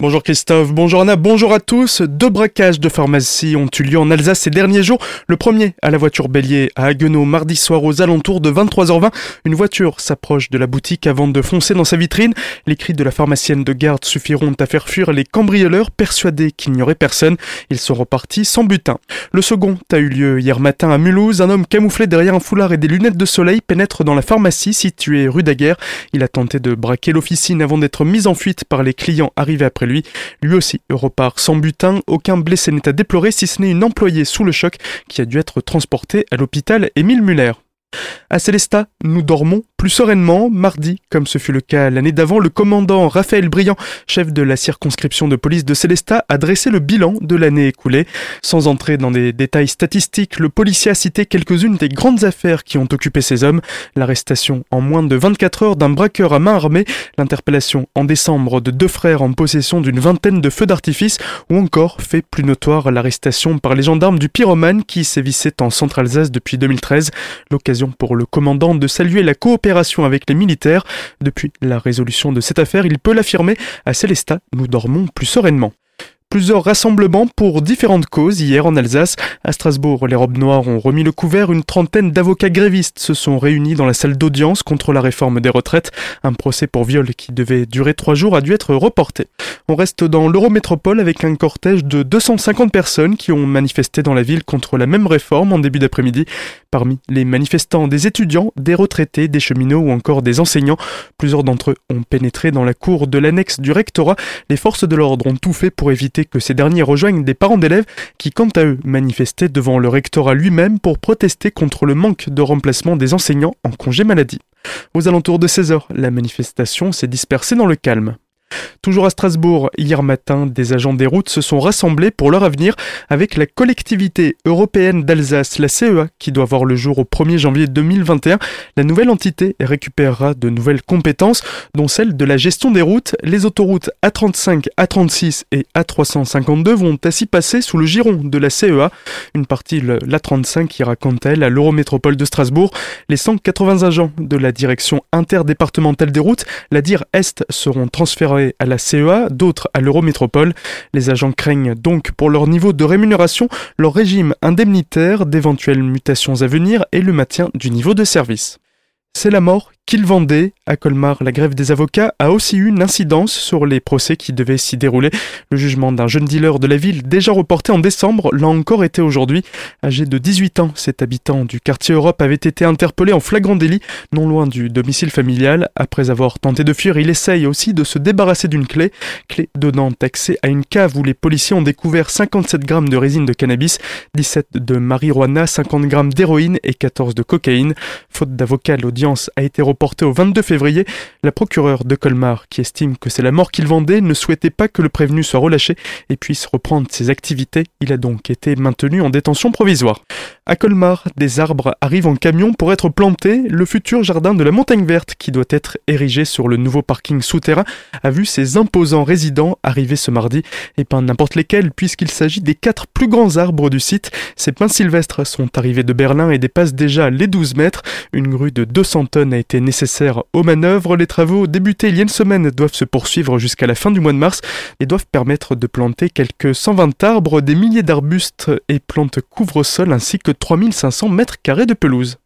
Bonjour Christophe, bonjour Anna, bonjour à tous. Deux braquages de pharmacie ont eu lieu en Alsace ces derniers jours. Le premier à la voiture bélier à Haguenau mardi soir aux alentours de 23h20. Une voiture s'approche de la boutique avant de foncer dans sa vitrine. Les cris de la pharmacienne de garde suffiront à faire fuir les cambrioleurs persuadés qu'il n'y aurait personne. Ils sont repartis sans butin. Le second a eu lieu hier matin à Mulhouse. Un homme camouflé derrière un foulard et des lunettes de soleil pénètre dans la pharmacie située rue Daguerre. Il a tenté de braquer l'officine avant d'être mis en fuite par les clients arrivés après lui. Aussi repart sans butin. Aucun blessé n'est à déplorer si ce n'est une employée sous le choc qui a dû être transportée à l'hôpital Émile Muller. À Célestat, nous dormons plus sereinement. Mardi, comme ce fut le cas l'année d'avant, le commandant Raphaël Briand, chef de la circonscription de police de Célestat, a dressé le bilan de l'année écoulée. Sans entrer dans des détails statistiques, le policier a cité quelques-unes des grandes affaires qui ont occupé ces hommes. L'arrestation en moins de 24 heures d'un braqueur à main armée, l'interpellation en décembre de deux frères en possession d'une vingtaine de feux d'artifice, ou encore, fait plus notoire, l'arrestation par les gendarmes du pyromane qui sévissait en Centre-Alsace depuis 2013. L'occasion pour le commandant de saluer la coopération avec les militaires. Depuis la résolution de cette affaire, il peut l'affirmer, à Célestat, nous dormons plus sereinement. Plusieurs rassemblements pour différentes causes hier en Alsace. À Strasbourg, les robes noires ont remis le couvert. Une trentaine d'avocats grévistes se sont réunis dans la salle d'audience contre la réforme des retraites. Un procès pour viol qui devait durer trois jours a dû être reporté. On reste dans l'Eurométropole avec un cortège de 250 personnes qui ont manifesté dans la ville contre la même réforme en début d'après-midi. Parmi les manifestants, des étudiants, des retraités, des cheminots ou encore des enseignants. Plusieurs d'entre eux ont pénétré dans la cour de l'annexe du rectorat. Les forces de l'ordre ont tout fait pour éviter que ces derniers rejoignent des parents d'élèves qui, quant à eux, manifestaient devant le rectorat lui-même pour protester contre le manque de remplacement des enseignants en congé maladie. Aux alentours de 16h, la manifestation s'est dispersée dans le calme. Toujours à Strasbourg, hier matin, des agents des routes se sont rassemblés pour leur avenir avec la collectivité européenne d'Alsace, la CEA, qui doit voir le jour au 1er janvier 2021. La nouvelle entité récupérera de nouvelles compétences, dont celle de la gestion des routes. Les autoroutes A35, A36 et A352 vont ainsi passer sous le giron de la CEA. Une partie, l'A35, ira quant à elle à l'Eurométropole de Strasbourg. Les 180 agents de la direction interdépartementale des routes, la DIR Est, seront transférés à la CEA, d'autres à l'Eurométropole. Les agents craignent donc pour leur niveau de rémunération, leur régime indemnitaire, d'éventuelles mutations à venir et le maintien du niveau de service. C'est la mort qu'il vendait. À Colmar, la grève des avocats a aussi eu une incidence sur les procès qui devaient s'y dérouler. Le jugement d'un jeune dealer de la ville, déjà reporté en décembre, l'a encore été aujourd'hui. Âgé de 18 ans, cet habitant du quartier Europe avait été interpellé en flagrant délit, non loin du domicile familial. Après avoir tenté de fuir, il essaye aussi de se débarrasser d'une clé, clé donnant accès à une cave où les policiers ont découvert 57 grammes de résine de cannabis, 17 de marijuana, 50 grammes d'héroïne et 14 de cocaïne. Faute d'avocat, l'audience a été reportée porté au 22 février, la procureure de Colmar, qui estime que c'est la mort qu'il vendait, ne souhaitait pas que le prévenu soit relâché et puisse reprendre ses activités. Il a donc été maintenu en détention provisoire. À Colmar, des arbres arrivent en camion pour être plantés. Le futur jardin de la Montagne Verte, qui doit être érigé sur le nouveau parking souterrain, a vu ses imposants résidents arriver ce mardi, et pas n'importe lesquels, puisqu'il s'agit des quatre plus grands arbres du site. Ces pins sylvestres sont arrivés de Berlin et dépassent déjà les 12 mètres. Une grue de 200 tonnes a été nécessaire aux manœuvres. Les travaux débutés il y a une semaine doivent se poursuivre jusqu'à la fin du mois de mars et doivent permettre de planter quelques 120 arbres, des milliers d'arbustes et plantes couvre-sol ainsi que 3500 mètres carrés de pelouse.